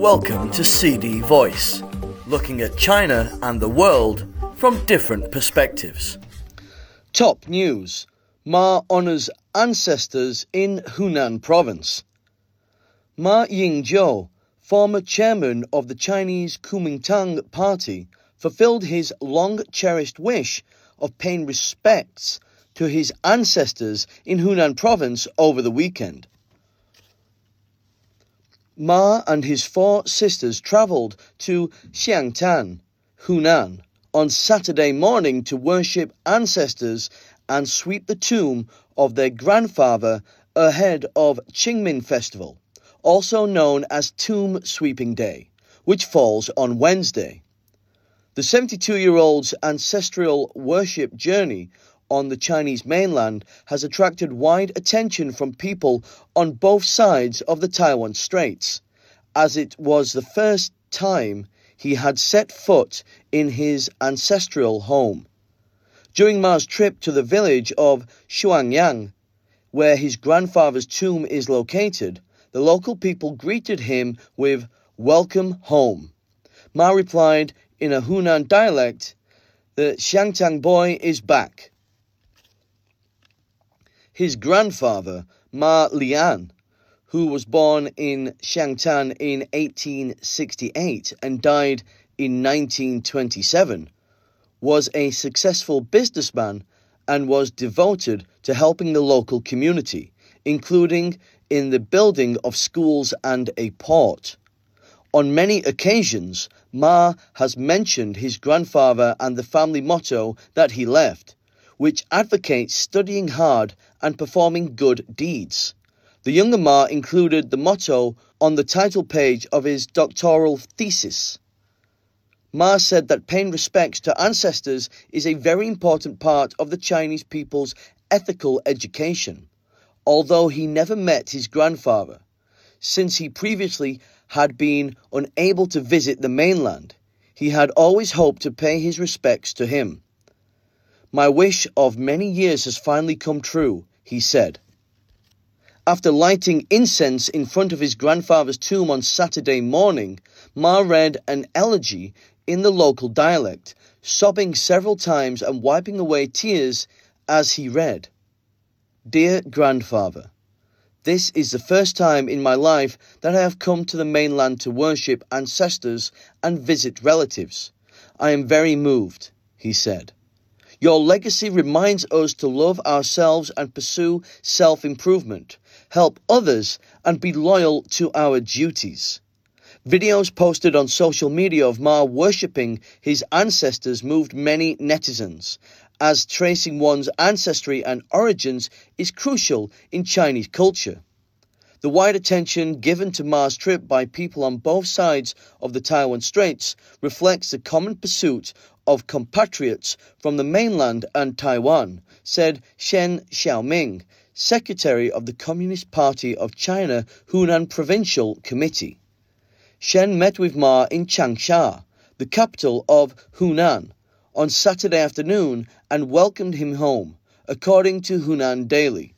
Welcome to CD Voice, looking at China and the world from different perspectives. Top news Ma honors ancestors in Hunan province. Ma Ying-jeou, former chairman of the Chinese Kuomintang Party, fulfilled his long cherished wish of paying respects to his ancestors in Hunan province over the weekend. Ma and his four sisters travelled to Xiangtan, Hunan, on Saturday morning to worship ancestors and sweep the tomb of their grandfather ahead of Qingming Festival, also known as Tomb Sweeping Day, which falls on Wednesday. The 72 year old's ancestral worship journey on the Chinese mainland has attracted wide attention from people on both sides of the Taiwan Straits, as it was the first time he had set foot in his ancestral home. During Ma's trip to the village of Shuangyang, where his grandfather's tomb is located, the local people greeted him with Welcome home. Ma replied in a Hunan dialect, The Xiangtan boy is back. His grandfather, Ma Li'an, who was born in Xiangtan in 1868 and died in 1927, was a successful businessman and was devoted to helping the local community, including in the building of schools and a port. On many occasions, Ma has mentioned his grandfather and the family motto that he left, which advocates studying hard and performing good deeds. The younger Ma included the motto on the title page of his doctoral thesis. Ma said that paying respects to ancestors is a very important part of the Chinese people's ethical education, although he never met his grandfather, since he previously had been unable to visit the mainland. He had always hoped to pay his respects to him. My wish of many years has finally come true, he said. After lighting incense in front of his grandfather's tomb on Saturday morning, Ma read an elegy in the local dialect, sobbing several times and wiping away tears as he read. Dear grandfather, this is the first time in my life that I have come to the mainland to worship ancestors and visit relatives. I am very moved, he said. Your legacy reminds us to love ourselves and pursue self improvement, help others, and be loyal to our duties. Videos posted on social media of Ma worshipping his ancestors moved many netizens, as tracing one's ancestry and origins is crucial in Chinese culture. The wide attention given to Ma's trip by people on both sides of the Taiwan Straits reflects the common pursuit of compatriots from the mainland and Taiwan, said Shen Xiaoming, secretary of the Communist Party of China Hunan Provincial Committee. Shen met with Ma in Changsha, the capital of Hunan, on Saturday afternoon and welcomed him home, according to Hunan Daily.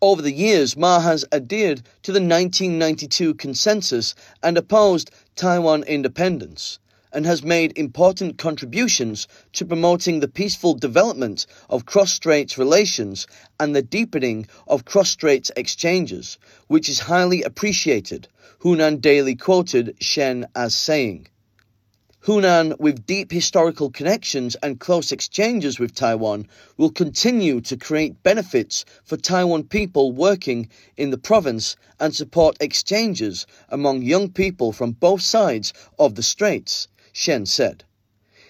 Over the years, Ma has adhered to the 1992 consensus and opposed Taiwan independence and has made important contributions to promoting the peaceful development of cross-straits relations and the deepening of cross-straits exchanges, which is highly appreciated, Hunan Daily quoted Shen as saying. Hunan, with deep historical connections and close exchanges with Taiwan, will continue to create benefits for Taiwan people working in the province and support exchanges among young people from both sides of the straits, Shen said.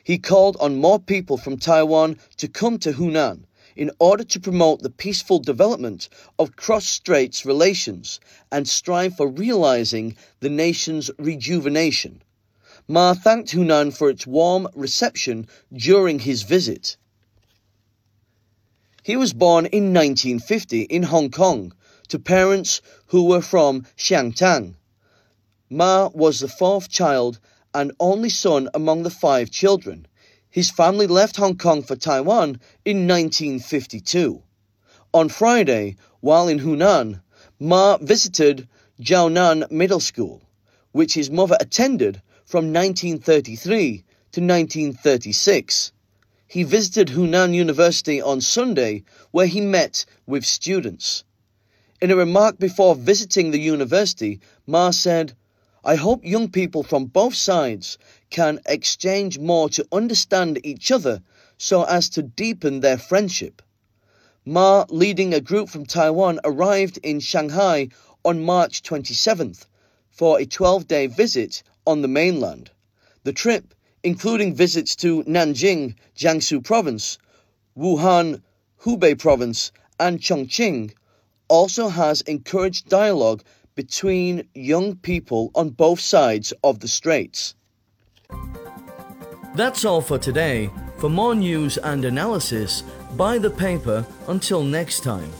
He called on more people from Taiwan to come to Hunan in order to promote the peaceful development of cross straits relations and strive for realizing the nation's rejuvenation. Ma thanked Hunan for its warm reception during his visit. He was born in 1950 in Hong Kong to parents who were from Xiangtan. Ma was the fourth child and only son among the five children. His family left Hong Kong for Taiwan in 1952. On Friday, while in Hunan, Ma visited Zhounan Middle School, which his mother attended from 1933 to 1936. He visited Hunan University on Sunday, where he met with students. In a remark before visiting the university, Ma said, I hope young people from both sides can exchange more to understand each other so as to deepen their friendship. Ma, leading a group from Taiwan, arrived in Shanghai on March 27th for a 12 day visit on the mainland. The trip, including visits to Nanjing, Jiangsu Province, Wuhan, Hubei Province, and Chongqing, also has encouraged dialogue between young people on both sides of the straits. That's all for today. For more news and analysis, buy the paper until next time.